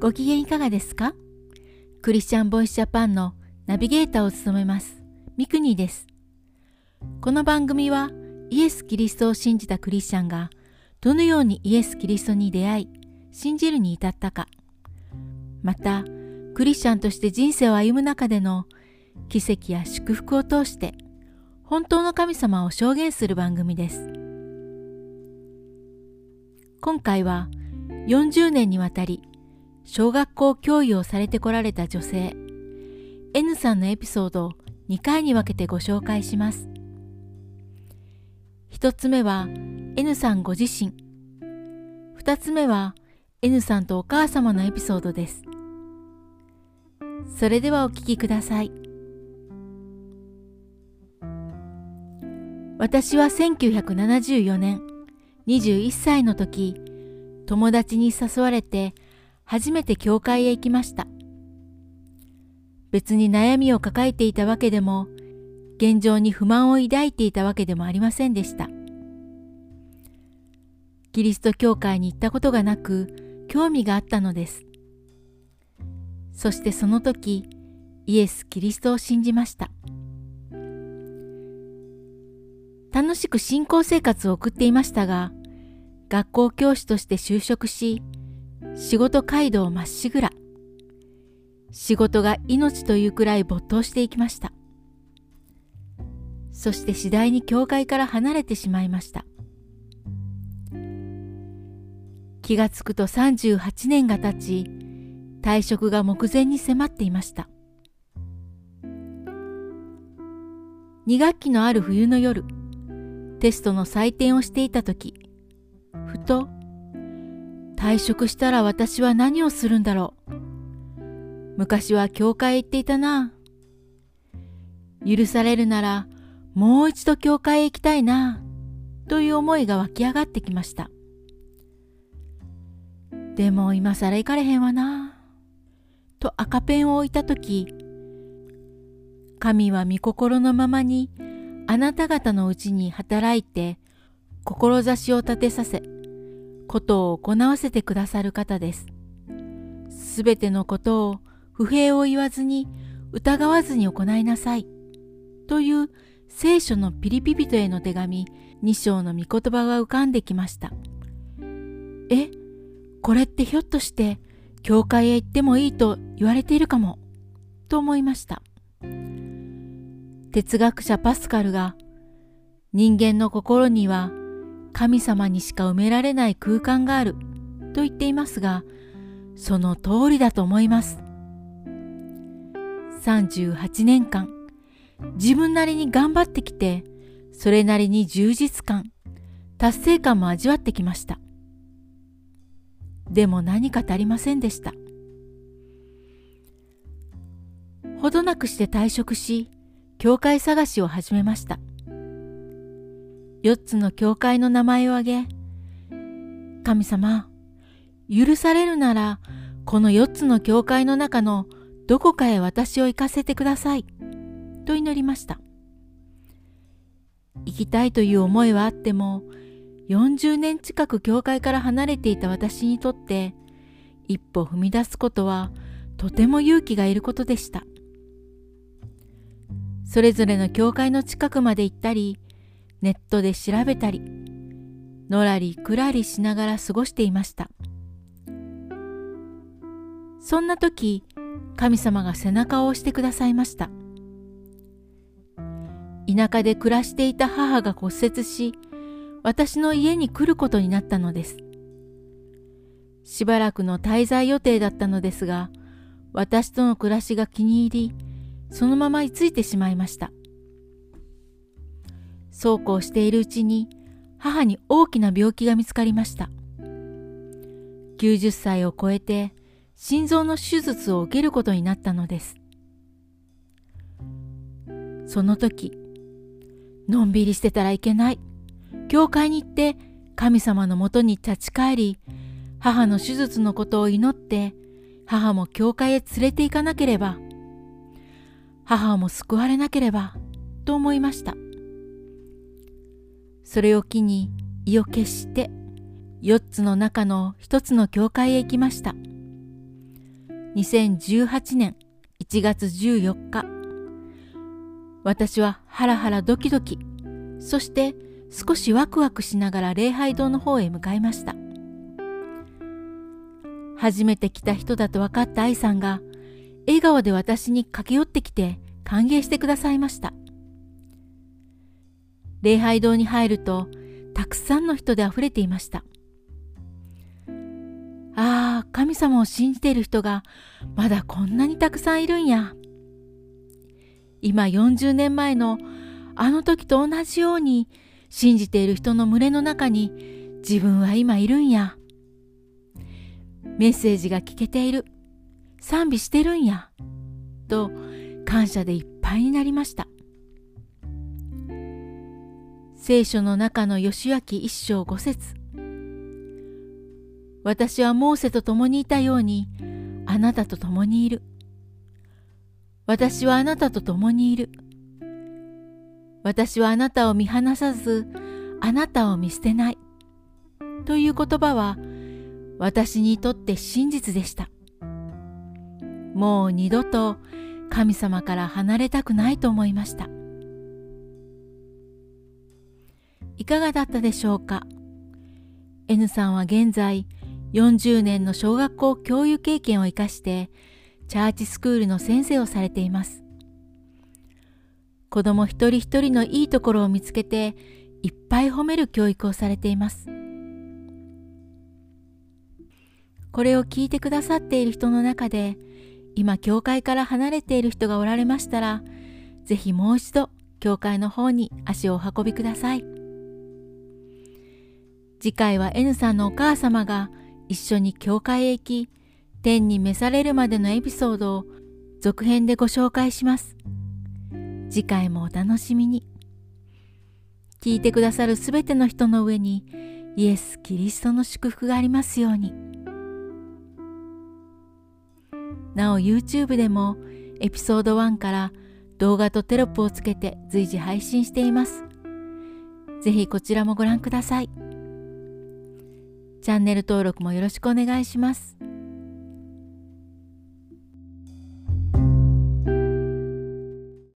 ご機嫌いかがですか？クリスチャンボイスジャパンのナビゲーターを務めますミクニーです。この番組はイエス・キリストを信じたクリスチャンがどのようにイエス・キリストに出会い信じるに至ったか。またクリスチャンとして人生を歩む中での奇跡や祝福を通して本当の神様を証言する番組です。今回は40年にわたり小学校教諭をされてこられた女性 N さんのエピソードを2回に分けてご紹介します。1つ目は N さんご自身。2つ目は N さんとお母様のエピソードです。それではお聞きください。私は1974年21歳の時、友達に誘われて初めて教会へ行きました。別に悩みを抱えていたわけでも、現状に不満を抱いていたわけでもありませんでした。キリスト教会に行ったことがなく、興味があったのです。そしてその時、イエス・キリストを信じました。楽しく信仰生活を送っていましたが、学校教師として就職し、仕事街道まっしぐら。仕事が命というくらい没頭していきました。そして次第に教会から離れてしまいました。気がつくと38年が経ち、退職が目前に迫っていました。2学期のある冬の夜、テストの採点をしていた時、ふと退職したら私は何をするんだろう。昔は教会へ行っていたな。許されるならもう一度教会へ行きたいな。という思いが湧き上がってきました。でも今更行かれへんわな。と赤ペンを置いたとき、神は御心のままにあなた方のうちに働いて志を立てさせ、ことを行わせてくださる方です。すべてのことを不平を言わずに疑わずに行いなさい。という聖書のピリピピトへの手紙2章の御言葉が浮かんできました。え、これってひょっとして教会へ行ってもいいと言われているかも？と思いました。哲学者パスカルが人間の心には神様にしか埋められない空間があると言っていますが、その通りだと思います。38年間、自分なりに頑張ってきて、それなりに充実感、達成感も味わってきました。でも何か足りませんでした。ほどなくして退職し、教会探しを始めました。四つの教会の名前を挙げ、神様、許されるなら、この四つの教会の中のどこかへ私を行かせてください。と祈りました。行きたいという思いはあっても、40年近く教会から離れていた私にとって、一歩踏み出すことはとても勇気がいることでした。それぞれの教会の近くまで行ったり、ネットで調べたり、のらりくらりしながら過ごしていました。そんな時、神様が背中を押してくださいました。田舎で暮らしていた母が骨折し、私の家に来ることになったのです。しばらくの滞在予定だったのですが、私との暮らしが気に入り、そのまま居ついてしまいました。そうこうしているうちに母に大きな病気が見つかりました。90歳を超えて心臓の手術を受けることになったのです。その時、のんびりしてたらいけない。教会に行って神様のもとに立ち返り、母の手術のことを祈って、母も教会へ連れて行かなければ、母も救われなければ、と思いました。それを機に意を決して4つの中の1つの教会へ行きました。2018年1月14日私はハラハラドキドキそして少しワクワクしながら礼拝堂の方へ向かいました初めて来た人だと分かった愛さんが笑顔で私に駆け寄ってきて歓迎してくださいました礼拝堂に入るとたくさんの人であふれていました。ああ神様を信じている人がまだこんなにたくさんいるんや。今40年前のあの時と同じように信じている人の群れの中に自分は今いるんや。メッセージが聞けている。賛美してるんや。と感謝でいっぱいになりました。聖書の中の義明一章五節私はモーセと共にいたようにあなたと共にいる。私はあなたと共にいる。私はあなたを見放さず、あなたを見捨てない。という言葉は私にとって真実でした。もう二度と神様から離れたくないと思いました。いかがだったでしょうか ?N さんは現在40年の小学校教諭経験を生かしてチャーチスクールの先生をされています。子供一人一人のいいところを見つけていっぱい褒める教育をされています。これを聞いてくださっている人の中で今教会から離れている人がおられましたらぜひもう一度教会の方に足をお運びください。次回は N さんのお母様が一緒に教会へ行き、天に召されるまでのエピソードを続編でご紹介します。次回もお楽しみに。聞いてくださるすべての人の上にイエス・キリストの祝福がありますように。なお YouTube でもエピソード1から動画とテロップをつけて随時配信しています。ぜひこちらもご覧ください。チャンネル登録もよろしくお願いします。